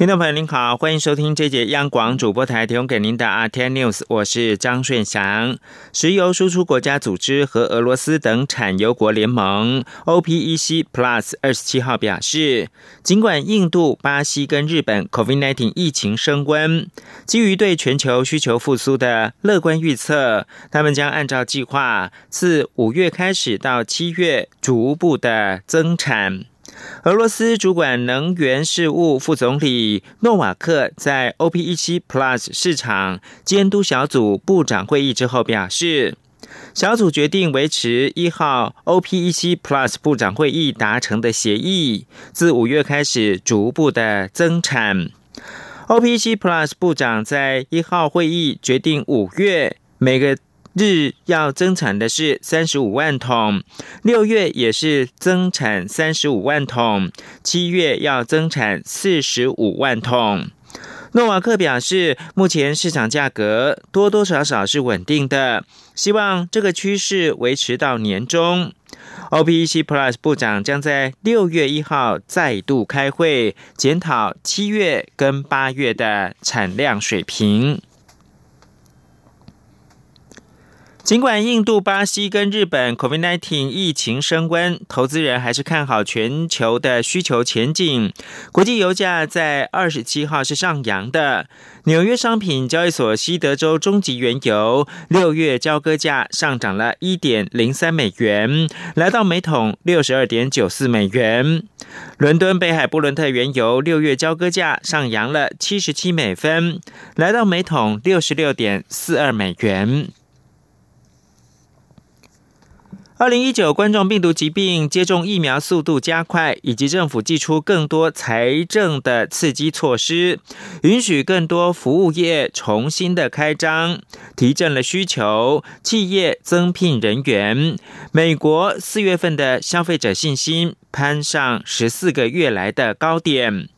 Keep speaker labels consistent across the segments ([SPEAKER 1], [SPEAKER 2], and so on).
[SPEAKER 1] 听众朋友您好，欢迎收听这节央广主播台提供给您的 RT News，我是张顺祥。石油输出国家组织和俄罗斯等产油国联盟 OPEC Plus 二十七号表示，尽管印度、巴西跟日本 COVID-19 疫情升温，基于对全球需求复苏的乐观预测，他们将按照计划，自五月开始到七月逐步的增产。俄罗斯主管能源事务副总理诺瓦克在 OPEC Plus 市场监督小组部长会议之后表示，小组决定维持一号 OPEC Plus 部长会议达成的协议，自五月开始逐步的增产。OPEC Plus 部长在一号会议决定五月每个。日要增产的是三十五万桶，六月也是增产三十五万桶，七月要增产四十五万桶。诺瓦克表示，目前市场价格多多少少是稳定的，希望这个趋势维持到年终。OPEC Plus 部长将在六月一号再度开会，检讨七月跟八月的产量水平。尽管印度、巴西跟日本 COVID-19 疫情升温，投资人还是看好全球的需求前景。国际油价在二十七号是上扬的。纽约商品交易所西德州中级原油六月交割价上涨了一点零三美元，来到每桶六十二点九四美元。伦敦北海布伦特原油六月交割价上扬了七十七美分，来到每桶六十六点四二美元。二零一九冠状病毒疾病接种疫苗速度加快，以及政府寄出更多财政的刺激措施，允许更多服务业重新的开张，提振了需求，企业增聘人员。美国四月份的消费者信心攀上十四个月来的高点。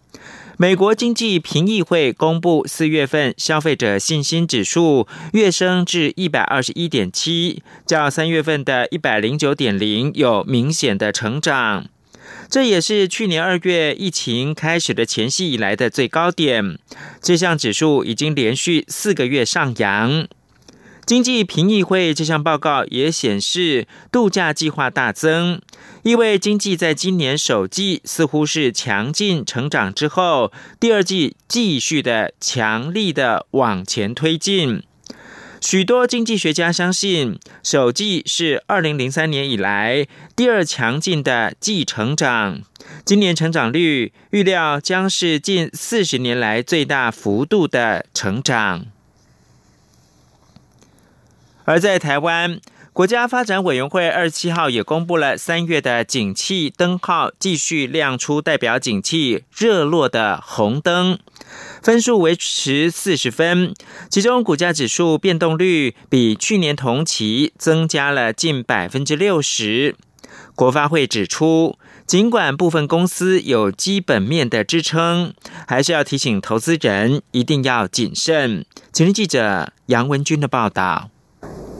[SPEAKER 1] 美国经济评议会公布四月份消费者信心指数跃升至一百二十一点七，较三月份的一百零九点零有明显的成长。这也是去年二月疫情开始的前夕以来的最高点。这项指数已经连续四个月上扬。经济评议会这项报告也显示，度假计划大增，意味经济在今年首季似乎是强劲成长之后，第二季继续的强力的往前推进。许多经济学家相信，首季是二零零三年以来第二强劲的季成长，今年成长率预料将是近四十年来最大幅度的成长。而在台湾，国家发展委员会二十七号也公布了三月的景气灯号，继续亮出代表景气热络的红灯，分数维持四十分，其中股价指数变动率比去年同期增加了近百分之六十。国发会指出，尽管部分公司有基本面的支撑，还是要提醒投资人一定要谨慎。请听记者杨文军的报道。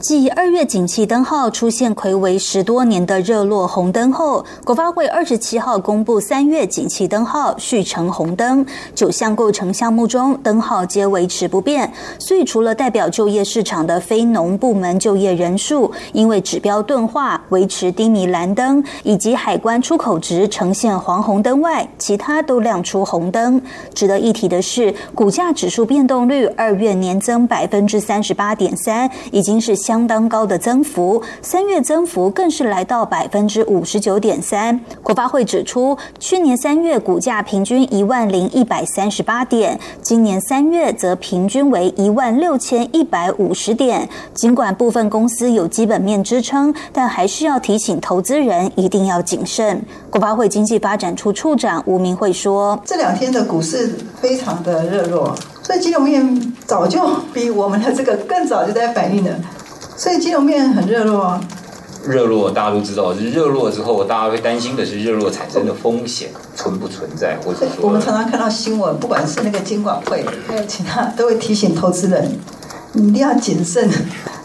[SPEAKER 2] 继二月景气灯号出现魁违十多年的热络红灯后，国发会二十七号公布三月景气灯号续成红灯，九项构成项目中灯号皆维持不变。所以，除了代表就业市场的非农部门就业人数因为指标钝化维持低迷蓝灯，以及海关出口值呈现黄红灯外，其他都亮出红灯。值得一提的是，股价指数变动率二月年增百分之三十八点三，已经是相。相当高的增幅，三月增幅更是来到百分之五十九点三。国发会指出，去年三月股价平均一万零一百三十八点，今年三月则平均为一万六千一百五十点。尽管部分公司有基本面支撑，但还是要提醒投资人一定要谨慎。国发会经济发展处处长吴明慧说：“
[SPEAKER 3] 这两天的股市非常的热络，所以金融业早就比我们的这个更早就在反应了。”所以金融面很热络啊，
[SPEAKER 4] 热络大家都知道，是热络之后，大家会担心的是热络产生的风险存不存在，或者说
[SPEAKER 3] 我们常常看到新闻，不管是那个监管会，还有其他，都会提醒投资人，你一定要谨慎，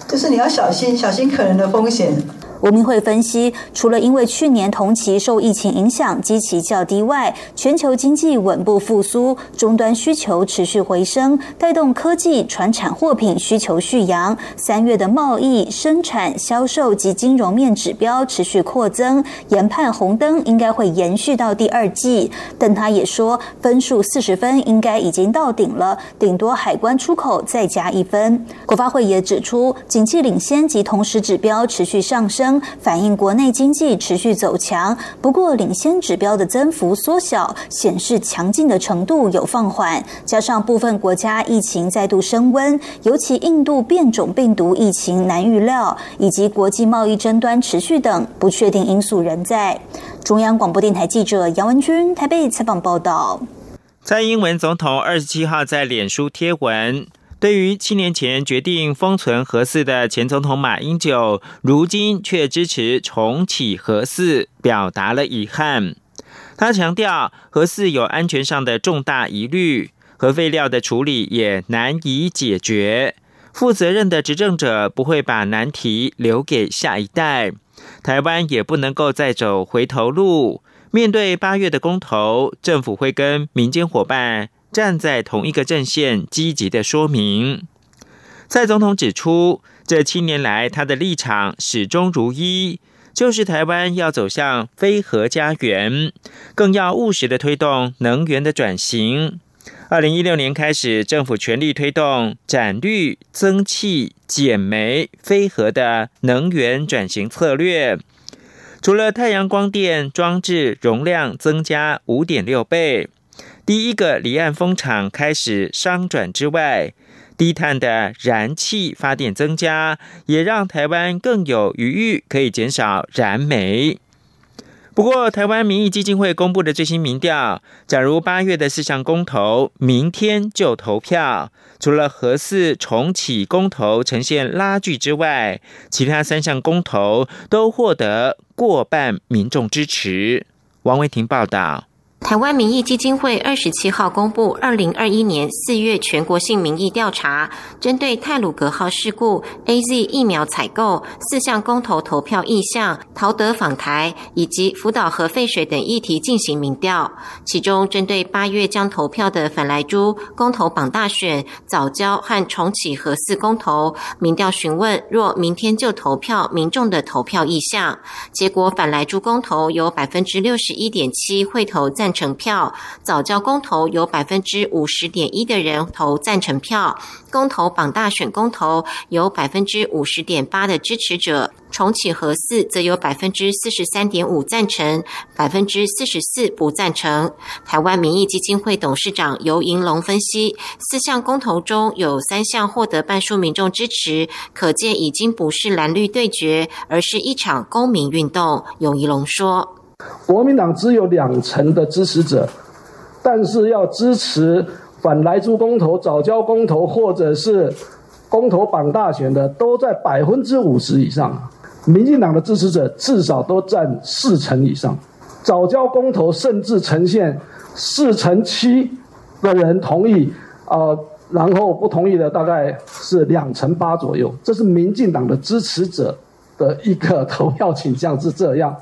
[SPEAKER 3] 就是你要小心，小心可能的风险。
[SPEAKER 2] 吴明慧分析，除了因为去年同期受疫情影响，基期较低外，全球经济稳步复苏，终端需求持续回升，带动科技、传产货品需求续扬。三月的贸易、生产、销售及金融面指标持续扩增，研判红灯应该会延续到第二季。但他也说，分数四十分应该已经到顶了，顶多海关出口再加一分。国发会也指出，景气领先及同时指标持续上升。反映国内经济持续走强，不过领先指标的增幅缩小，显示强劲的程度有放缓。加上部分国家疫情再度升温，尤其印度变种病毒疫情难预料，以及国际贸易争端持续等不确定因素仍在。中央广播电台记者杨文君台北采访报道。
[SPEAKER 1] 蔡英文总统二十七号在脸书贴文。对于七年前决定封存核四的前总统马英九，如今却支持重启核四，表达了遗憾。他强调，核四有安全上的重大疑虑，核废料的处理也难以解决。负责任的执政者不会把难题留给下一代，台湾也不能够再走回头路。面对八月的公投，政府会跟民间伙伴。站在同一个阵线，积极的说明。蔡总统指出，这七年来他的立场始终如一，就是台湾要走向非核家园，更要务实的推动能源的转型。二零一六年开始，政府全力推动展绿、增气、减煤、非核的能源转型策略。除了太阳光电装置容量增加五点六倍。第一个离岸风场开始商转之外，低碳的燃气发电增加，也让台湾更有余裕可以减少燃煤。不过，台湾民意基金会公布的最新民调，假如八月的四项公投明天就投票，除了核四重启公投呈现拉锯之外，其他三项公投都获得过半民众支持。王维婷报道。
[SPEAKER 5] 台湾民意基金会二十七号公布二零二一年四月全国性民意调查，针对泰鲁格号事故、A Z 疫苗采购四项公投投票意向、陶德访台以及福岛核废水等议题进行民调。其中，针对八月将投票的反莱猪公投榜大选、早交和重启核四公投，民调询问若明天就投票民众的投票意向，结果反莱猪公投有百分之六十一点七会投赞。赞成票，早教公投有百分之五十点一的人投赞成票，公投榜大选公投有百分之五十点八的支持者，重启核四则有百分之四十三点五赞成，百分之四十四不赞成。台湾民意基金会董事长尤银龙分析，四项公投中有三项获得半数民众支持，可见已经不是蓝绿对决，而是一场公民运动。尤银龙说。
[SPEAKER 6] 国民党只有两成的支持者，但是要支持反莱猪公投、早交公投，或者是公投绑大选的，都在百分之五十以上。民进党的支持者至少都占四成以上，早交公投甚至呈现四成七的人同意，啊，然后不同意的大概是两成八左右。这是民进党的支持者的一个投票倾向是这样。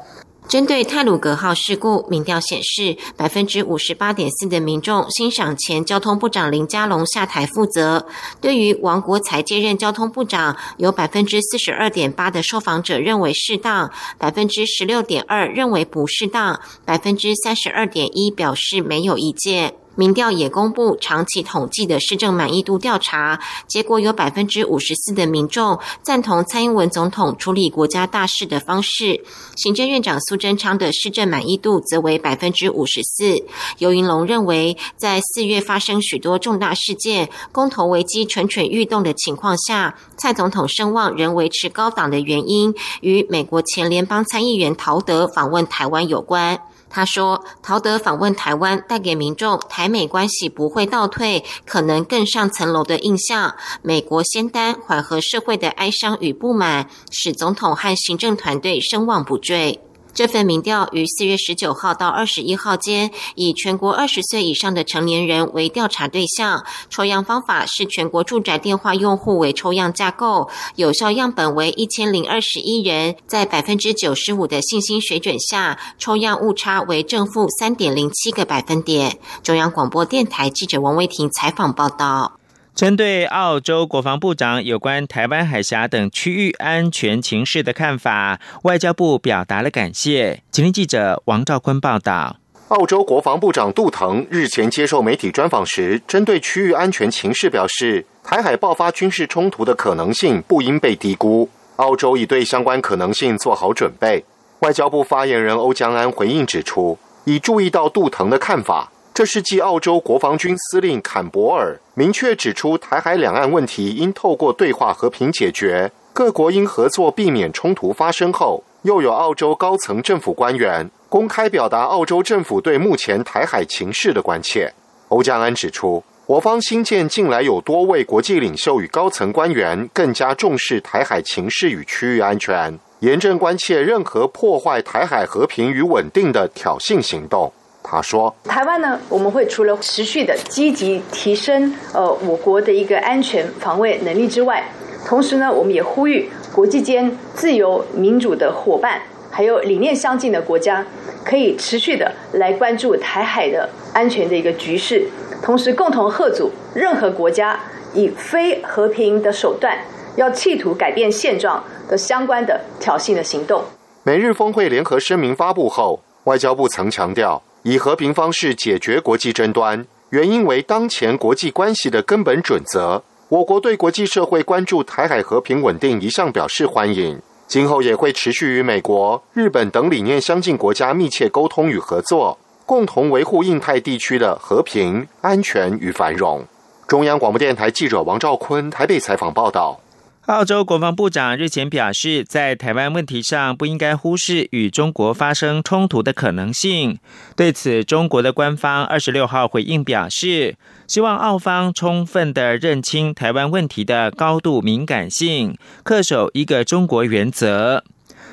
[SPEAKER 5] 针对泰鲁格号事故，民调显示，百分之五十八点四的民众欣赏前交通部长林佳龙下台负责。对于王国才接任交通部长，有百分之四十二点八的受访者认为适当，百分之十六点二认为不适当，百分之三十二点一表示没有意见。民调也公布长期统计的市政满意度调查结果，有百分之五十四的民众赞同蔡英文总统处理国家大事的方式。行政院长苏贞昌的市政满意度则为百分之五十四。尤云龙认为，在四月发生许多重大事件、公投危机蠢蠢欲动的情况下，蔡总统声望仍维持高档的原因，与美国前联邦参议员陶德访问台湾有关。他说：“陶德访问台湾，带给民众台美关系不会倒退，可能更上层楼的印象。美国先担缓和社会的哀伤与不满，使总统和行政团队声望不坠。”这份民调于四月十九号到二十一号间，以全国二十岁以上的成年人为调查对象，抽样方法是全国住宅电话用户为抽样架构，有效样本为一千零二十一人，在百分之九十五的信心水准下，抽样误差为正负三点零七个百分点。中央广播电台记者王威婷采访报道。
[SPEAKER 1] 针对澳洲国防部长有关台湾海峡等区域安全情势的看法，外交部表达了感谢。请听记者王兆坤报道。
[SPEAKER 7] 澳洲国防部长杜腾日前接受媒体专访时，针对区域安全情势表示，台海爆发军事冲突的可能性不应被低估，澳洲已对相关可能性做好准备。外交部发言人欧江安回应指出，已注意到杜腾的看法。这是继澳洲国防军司令坎伯尔明确指出台海两岸问题应透过对话和平解决，各国应合作避免冲突发生后，又有澳洲高层政府官员公开表达澳洲政府对目前台海情势的关切。欧江安指出，我方新建近来有多位国际领袖与高层官员更加重视台海情势与区域安全，严正关切任何破坏台海和平与稳定的挑衅行动。他说：“
[SPEAKER 8] 台湾呢，我们会除了持续的积极提升呃我国的一个安全防卫能力之外，同时呢，我们也呼吁国际间自由民主的伙伴，还有理念相近的国家，可以持续的来关注台海的安全的一个局势，同时共同贺阻任何国家以非和平的手段要企图改变现状的相关的挑衅的行动。”
[SPEAKER 7] 美日峰会联合声明发布后，外交部曾强调。以和平方式解决国际争端，原因为当前国际关系的根本准则。我国对国际社会关注台海和平稳定一向表示欢迎，今后也会持续与美国、日本等理念相近国家密切沟通与合作，共同维护印太地区的和平、安全与繁荣。中央广播电台记者王兆坤台北采访报道。
[SPEAKER 1] 澳洲国防部长日前表示，在台湾问题上不应该忽视与中国发生冲突的可能性。对此，中国的官方二十六号回应表示，希望澳方充分的认清台湾问题的高度敏感性，恪守一个中国原则。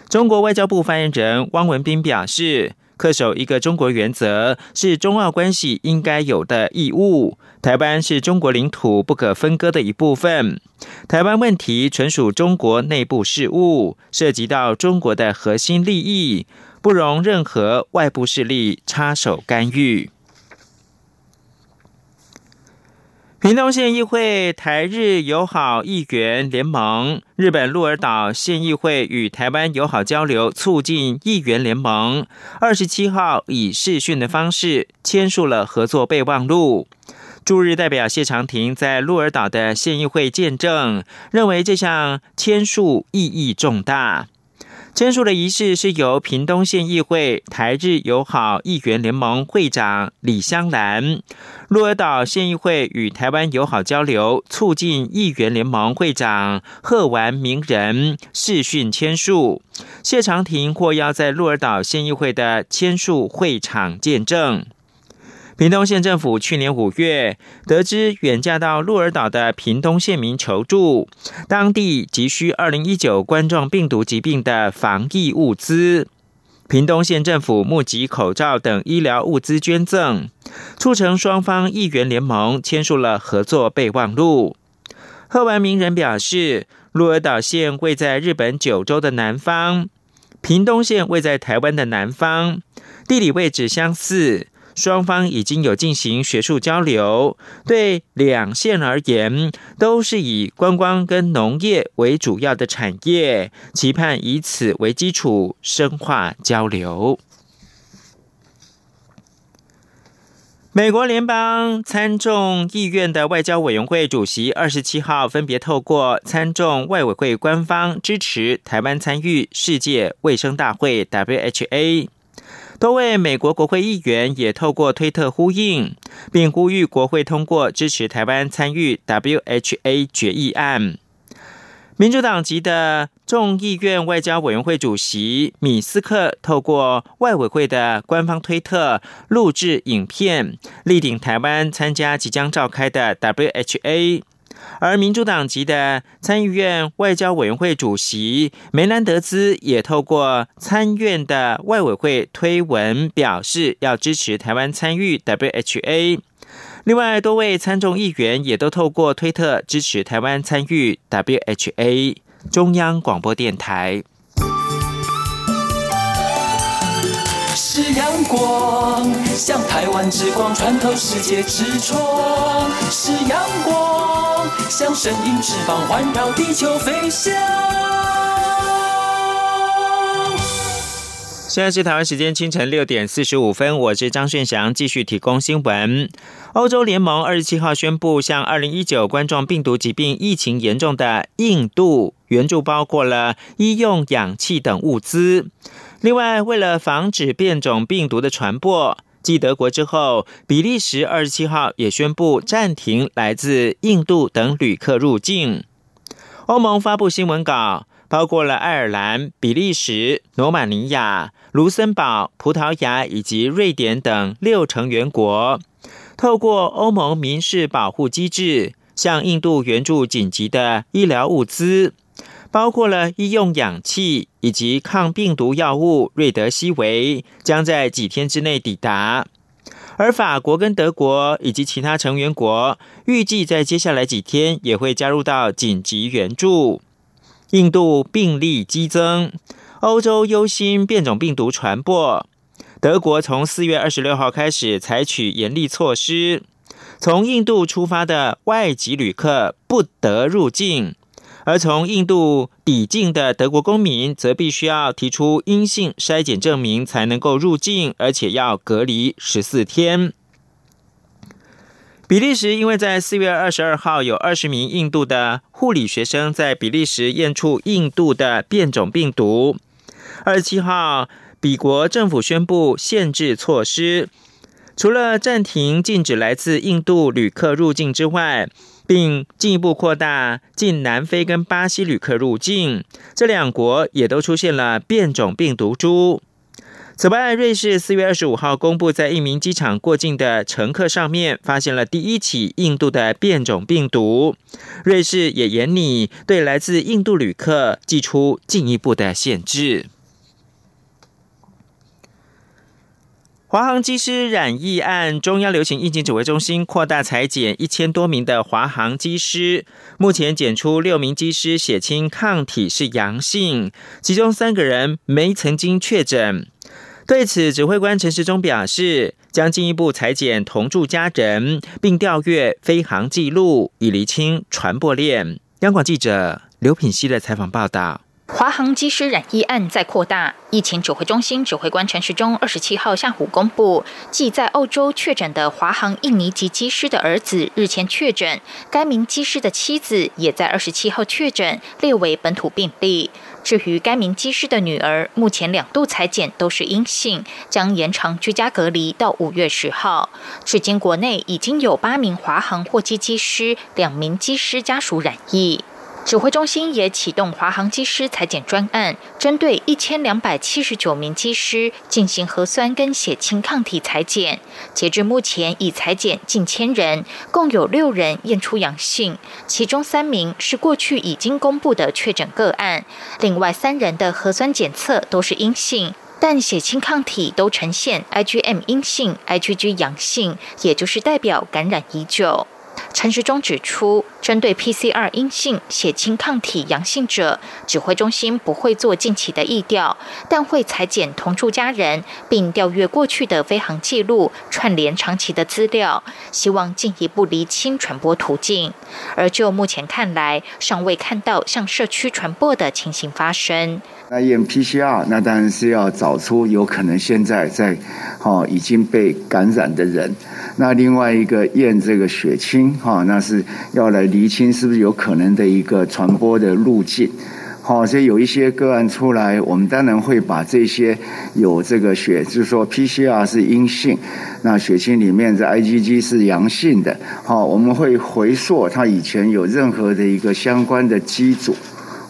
[SPEAKER 1] 中国外交部发言人汪文斌表示。恪守一个中国原则是中澳关系应该有的义务。台湾是中国领土不可分割的一部分。台湾问题纯属中国内部事务，涉及到中国的核心利益，不容任何外部势力插手干预。屏东县议会台日友好议员联盟、日本鹿儿岛县议会与台湾友好交流促进议员联盟，二十七号以视讯的方式签署了合作备忘录。驻日代表谢长廷在鹿儿岛的县议会见证，认为这项签署意义重大。签署的仪式是由屏东县议会台日友好议员联盟会长李香兰、鹿儿岛县议会与台湾友好交流促进议员联盟会长贺完明仁视讯签署，谢长廷或要在鹿儿岛县议会的签署会场见证。屏东县政府去年五月得知远嫁到鹿儿岛的屏东县民求助，当地急需二零一九冠状病毒疾病的防疫物资，屏东县政府募集口罩等医疗物资捐赠，促成双方议员联盟签署了合作备忘录。贺文明人表示，鹿儿岛县位在日本九州的南方，屏东县位在台湾的南方，地理位置相似。双方已经有进行学术交流，对两县而言都是以观光跟农业为主要的产业，期盼以此为基础深化交流。美国联邦参众议院的外交委员会主席二十七号分别透过参众外委会官方支持台湾参与世界卫生大会 （WHA）。多位美国国会议员也透过推特呼应，并呼吁国会通过支持台湾参与 WHA 决议案。民主党籍的。众议院外交委员会主席米斯克透过外委会的官方推特录制影片，力挺台湾参加即将召开的 WHA。而民主党籍的参议院外交委员会主席梅兰德兹也透过参院的外委会推文表示，要支持台湾参与 WHA。另外，多位参众议员也都透过推特支持台湾参与 WHA。中央广播电台。是阳光，像台湾之光穿透世界之窗；是阳光，像神鹰翅膀环绕地球飞翔。现在是台湾时间清晨六点四十五分，我是张炫祥，继续提供新闻。欧洲联盟二十七号宣布，向二零一九冠状病毒疾病疫情严重的印度援助，包括了医用氧气等物资。另外，为了防止变种病毒的传播，继德国之后，比利时二十七号也宣布暂停来自印度等旅客入境。欧盟发布新闻稿。包括了爱尔兰、比利时、罗马尼亚、卢森堡、葡萄牙以及瑞典等六成员国，透过欧盟民事保护机制，向印度援助紧急的医疗物资，包括了医用氧气以及抗病毒药物瑞德西韦，将在几天之内抵达。而法国跟德国以及其他成员国，预计在接下来几天也会加入到紧急援助。印度病例激增，欧洲忧心变种病毒传播。德国从四月二十六号开始采取严厉措施，从印度出发的外籍旅客不得入境，而从印度抵境的德国公民则必须要提出阴性筛检证明才能够入境，而且要隔离十四天。比利时因为在四月二十二号有二十名印度的护理学生在比利时验出印度的变种病毒，二十七号比国政府宣布限制措施，除了暂停禁止来自印度旅客入境之外，并进一步扩大进南非跟巴西旅客入境，这两国也都出现了变种病毒株。此外，瑞士四月二十五号公布，在一名机场过境的乘客上面发现了第一起印度的变种病毒。瑞士也严拟对来自印度旅客寄出进一步的限制。华航机师染疫案，中央流行疫情指挥中心扩大裁剪一千多名的华航机师，目前检出六名机师血清抗体是阳性，其中三个人没曾经确诊。对此，指挥官陈时中表示，将进一步裁剪同住家人，并调阅飞航记录，以厘清传播链。央广记者刘品熙的采访报道。
[SPEAKER 9] 华航机师染疫案再扩大，疫情指挥中心指挥官陈时中二十七号下午公布，继在澳洲确诊的华航印尼籍机师的儿子日前确诊，该名机师的妻子也在二十七号确诊，列为本土病例。至于该名机师的女儿，目前两度裁检都是阴性，将延长居家隔离到五月十号。至今国内已经有八名华航货机机师、两名机师家属染疫。指挥中心也启动华航机师裁剪专案，针对一千两百七十九名机师进行核酸跟血清抗体裁剪。截至目前，已裁减近千人，共有六人验出阳性，其中三名是过去已经公布的确诊个案，另外三人的核酸检测都是阴性，但血清抗体都呈现 IgM 阴性、IgG 阳性，也就是代表感染已久。陈时中指出，针对 PCR 阴性、血清抗体阳性者，指挥中心不会做近期的疫调，但会裁剪同住家人，并调阅过去的飞行记录，串联长期的资料，希望进一步厘清传播途径。而就目前看来，尚未看到向社区传播的情形发生。
[SPEAKER 10] 那验 PCR，那当然是要找出有可能现在在，哦已经被感染的人。那另外一个验这个血清，哈，那是要来厘清是不是有可能的一个传播的路径。好，所以有一些个案出来，我们当然会把这些有这个血，就是说 PCR 是阴性，那血清里面的 IgG 是阳性的。好，我们会回溯他以前有任何的一个相关的机组。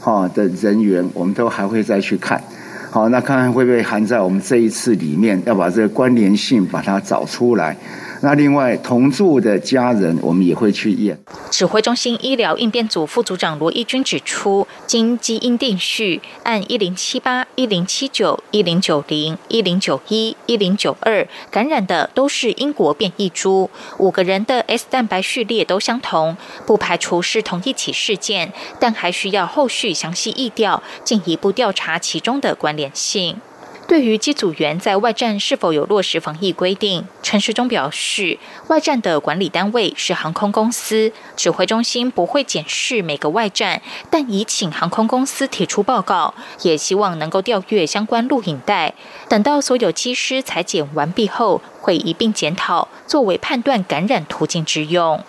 [SPEAKER 10] 哈的人员，我们都还会再去看。好，那看看会不会含在我们这一次里面，要把这个关联性把它找出来。那另外同住的家人，我们也会去验。
[SPEAKER 9] 指挥中心医疗应变组副组长罗义军指出，经基因定序，按一零七八、一零七九、一零九零、一零九一、一零九二感染的都是英国变异株，五个人的 S 蛋白序列都相同，不排除是同一起事件，但还需要后续详细疫调，进一步调查其中的关联性。对于机组员在外站是否有落实防疫规定，陈时中表示，外站的管理单位是航空公司，指挥中心不会检视每个外站，但已请航空公司提出报告，也希望能够调阅相关录影带，等到所有机师裁剪完毕后，会一并检讨，作为判断感染途径之用。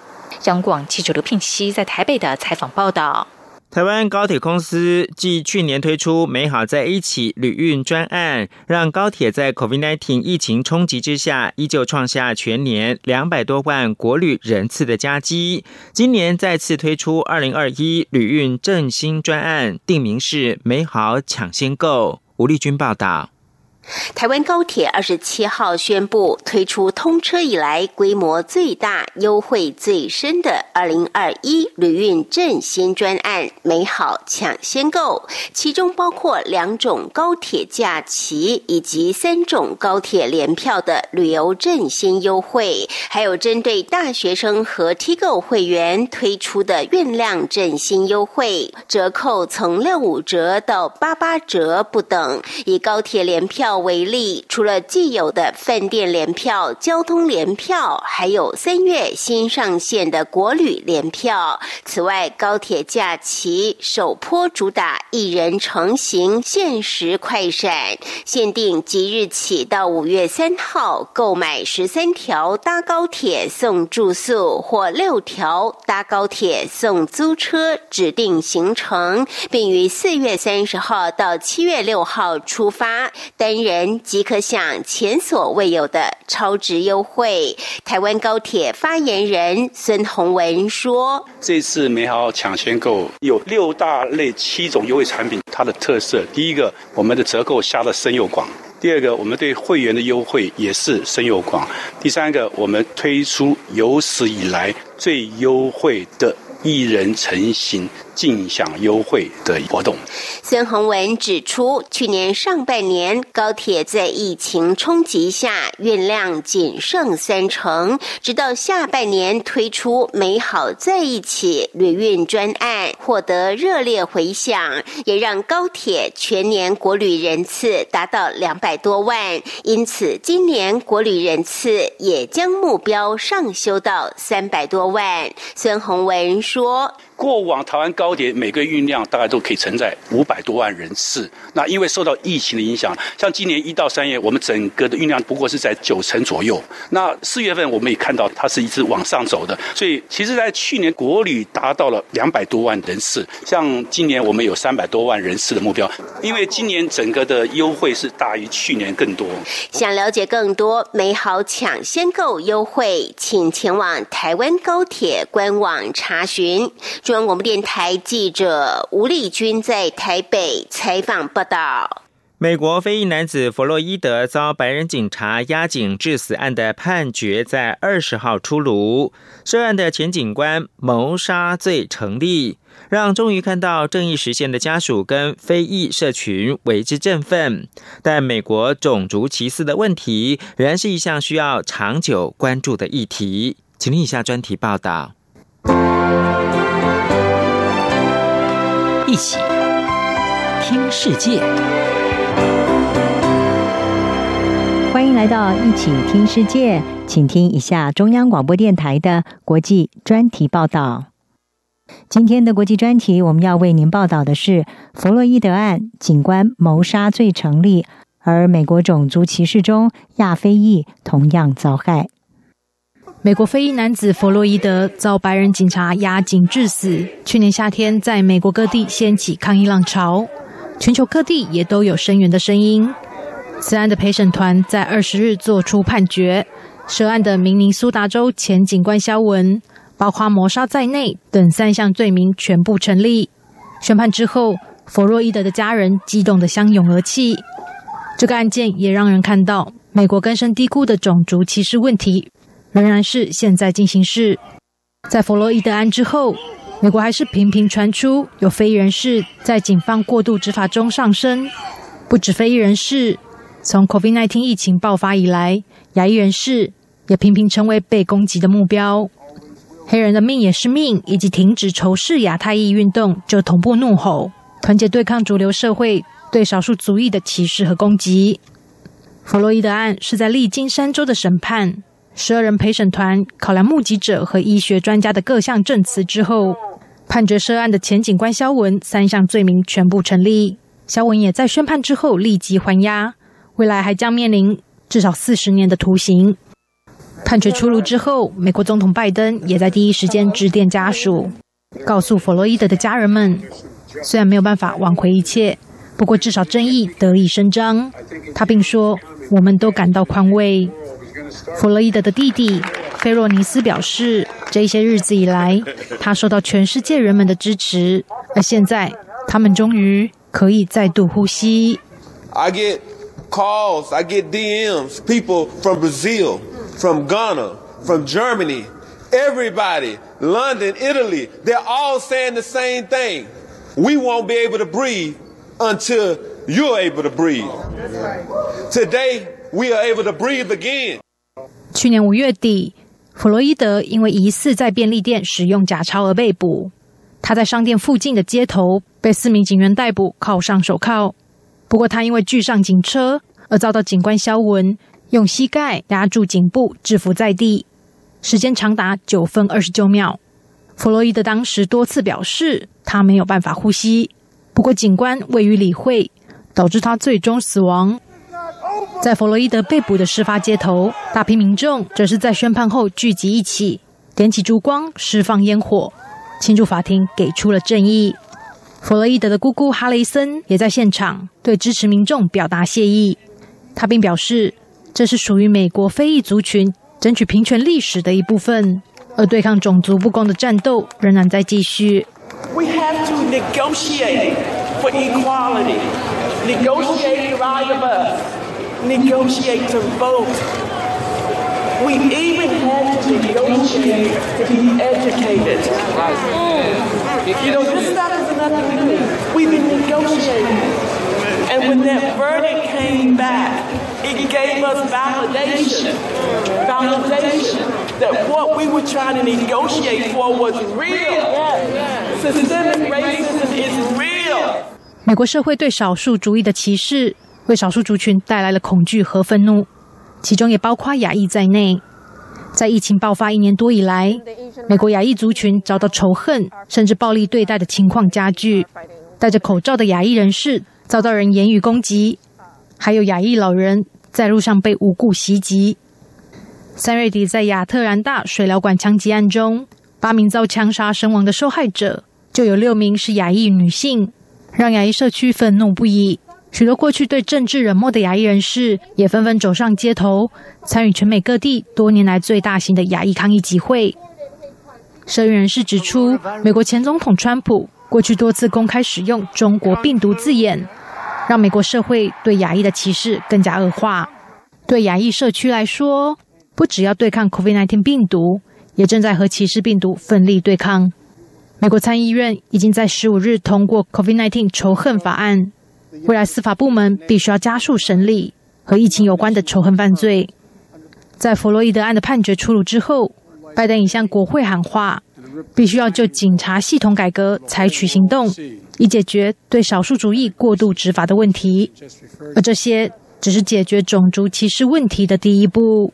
[SPEAKER 9] 央广记者刘聘熙在台北的采访报道。
[SPEAKER 1] 台湾高铁公司继去年推出“美好在一起”旅运专案，让高铁在 COVID-19 疫情冲击之下，依旧创下全年两百多万国旅人次的佳绩。今年再次推出二零二一旅运振兴专案，定名是“美好抢先购”。吴丽君报道。
[SPEAKER 11] 台湾高铁二十七号宣布推出通车以来规模最大、优惠最深的二零二一旅运振兴专案“美好抢先购”，其中包括两种高铁假期以及三种高铁联票的旅游振兴优惠，还有针对大学生和 T 购会员推出的运量振兴优惠，折扣从六五折到八八折不等。以高铁联票。为例，除了既有的饭店联票、交通联票，还有三月新上线的国旅联票。此外，高铁假期首波主打一人成行限时快闪，限定即日起到五月三号，购买十三条搭高铁送住宿，或六条搭高铁送租车指定行程，并于四月三十号到七月六号出发。单人即可享前所未有的超值优惠。台湾高铁发言人孙宏文说：“
[SPEAKER 12] 这次美好抢先购有六大类七种优惠产品，它的特色，第一个，我们的折扣下的深又广；第二个，我们对会员的优惠也是深又广；第三个，我们推出有史以来最优惠的一人成行。”尽享优惠的活动。
[SPEAKER 11] 孙宏文指出，去年上半年高铁在疫情冲击下运量仅剩三成，直到下半年推出“美好在一起”旅运专案，获得热烈回响，也让高铁全年国旅人次达到两百多万。因此，今年国旅人次也将目标上修到三百多万。孙宏文说。
[SPEAKER 12] 过往台湾高铁每个运量大概都可以承载五百多万人次，那因为受到疫情的影响，像今年一到三月，我们整个的运量不过是在九成左右。那四月份我们也看到它是一直往上走的，所以其实，在去年国旅达到了两百多万人次，像今年我们有三百多万人次的目标，因为今年整个的优惠是大于去年更多。
[SPEAKER 11] 想了解更多美好抢先购优惠，请前往台湾高铁官网查询。中央广播电台记者吴丽君在台北采访报道：
[SPEAKER 1] 美国非裔男子弗洛伊德遭白人警察压颈致死案的判决在二十号出炉，涉案的前警官谋杀罪成立，让终于看到正义实现的家属跟非裔社群为之振奋。但美国种族歧视的问题仍然是一项需要长久关注的议题。请听以下专题报道。
[SPEAKER 13] 一起听世界，
[SPEAKER 14] 欢迎来到一起听世界，请听一下中央广播电台的国际专题报道。今天的国际专题，我们要为您报道的是弗洛伊德案，警官谋杀罪成立，而美国种族歧视中亚非裔同样遭害。
[SPEAKER 15] 美国非裔男子弗洛伊德遭白人警察压颈致死。去年夏天，在美国各地掀起抗议浪潮，全球各地也都有声援的声音。此案的陪审团在二十日作出判决，涉案的明尼苏达州前警官肖文，包括谋杀在内等三项罪名全部成立。宣判之后，弗洛伊德的家人激动的相拥而泣。这个案件也让人看到，美国根深蒂固的种族歧视问题仍然是现在进行式。在弗洛伊德案之后，美国还是频频传出有非裔人士在警方过度执法中丧生。不止非裔人士，从 COVID-19 疫情爆发以来，亚裔人士也频频成为被攻击的目标。黑人的命也是命，以及停止仇视亚太裔运动就同步怒吼，团结对抗主流社会。对少数族裔的歧视和攻击。弗洛伊德案是在历经三周的审判、十二人陪审团考量目击者和医学专家的各项证词之后，判决涉案的前警官肖文三项罪名全部成立。肖文也在宣判之后立即还押，未来还将面临至少四十年的徒刑。判决出炉之后，美国总统拜登也在第一时间致电家属，告诉弗洛伊德的家人们，虽然没有办法挽回一切。不过，至少正义得以伸张。他并说：“我们都感到宽慰。”弗洛伊德的弟弟菲若尼斯表示：“这些日子以来，他受到全世界人们的支持，而现在他们终于可以再度呼吸。”
[SPEAKER 16] I get calls, I get DMs, people from Brazil, from Ghana, from Germany, everybody, London, Italy, they're all saying the same thing. We won't be able to breathe. until you're able to breathe. Today, we are able to breathe again.
[SPEAKER 15] 去年五月底，弗洛伊德因为疑似在便利店使用假钞而被捕。他在商店附近的街头被四名警员逮捕，铐上手铐。不过，他因为拒上警车而遭到警官肖文用膝盖压住颈部，制服在地，时间长达九分二十九秒。弗洛伊德当时多次表示，他没有办法呼吸。不过，警官未予理会，导致他最终死亡。在弗洛伊德被捕的事发街头，大批民众则是在宣判后聚集一起，点起烛光，释放烟火，庆祝法庭给出了正义。弗洛伊德的姑姑哈雷森也在现场对支持民众表达谢意。他并表示，这是属于美国非裔族群争取平权历史的一部分，而对抗种族不公的战斗仍然在继续。
[SPEAKER 17] We have to negotiate for equality, negotiate right of us, negotiate to vote. We even had to negotiate to be educated. You know, this stuff is nothing new. We've been negotiating. And when that verdict came back, it gave us validation. Validation that what we were trying to negotiate for was real.
[SPEAKER 15] 美国社会对少数族裔的歧视， 为少数族群带来了恐惧和愤怒，其中也包括亚裔在内。在疫情爆发一年多以来，美国亚裔族群遭到仇恨甚至暴力对待的情况加剧。戴着口罩的亚裔人士遭到人言语攻击，还有亚裔老人在路上被无故袭击。三月底，在亚特兰大水疗馆枪击案中，八名遭枪杀身亡的受害者。就有六名是亚裔女性，让亚裔社区愤怒不已。许多过去对政治冷漠的亚裔人士也纷纷走上街头，参与全美各地多年来最大型的亚裔抗议集会。社运人士指出，美国前总统川普过去多次公开使用“中国病毒”字眼，让美国社会对亚裔的歧视更加恶化。对亚裔社区来说，不只要对抗 COVID-19 病毒，也正在和歧视病毒奋力对抗。美国参议院已经在十五日通过 COVID-19 仇恨法案，未来司法部门必须要加速审理和疫情有关的仇恨犯罪。在弗洛伊德案的判决出炉之后，拜登已向国会喊话，必须要就警察系统改革采取行动，以解决对少数主义过度执法的问题。而这些只是解决种族歧视问题的第一步。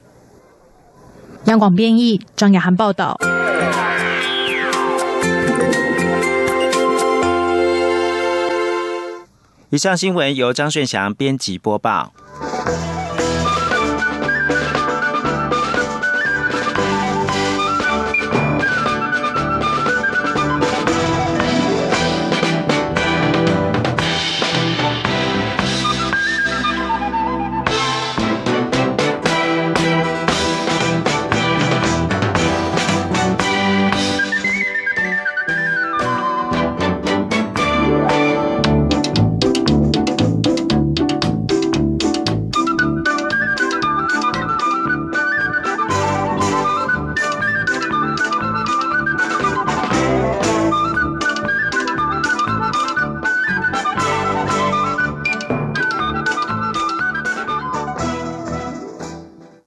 [SPEAKER 15] 央广编译张雅涵报道。
[SPEAKER 1] 以上新闻由张炫翔编辑播报。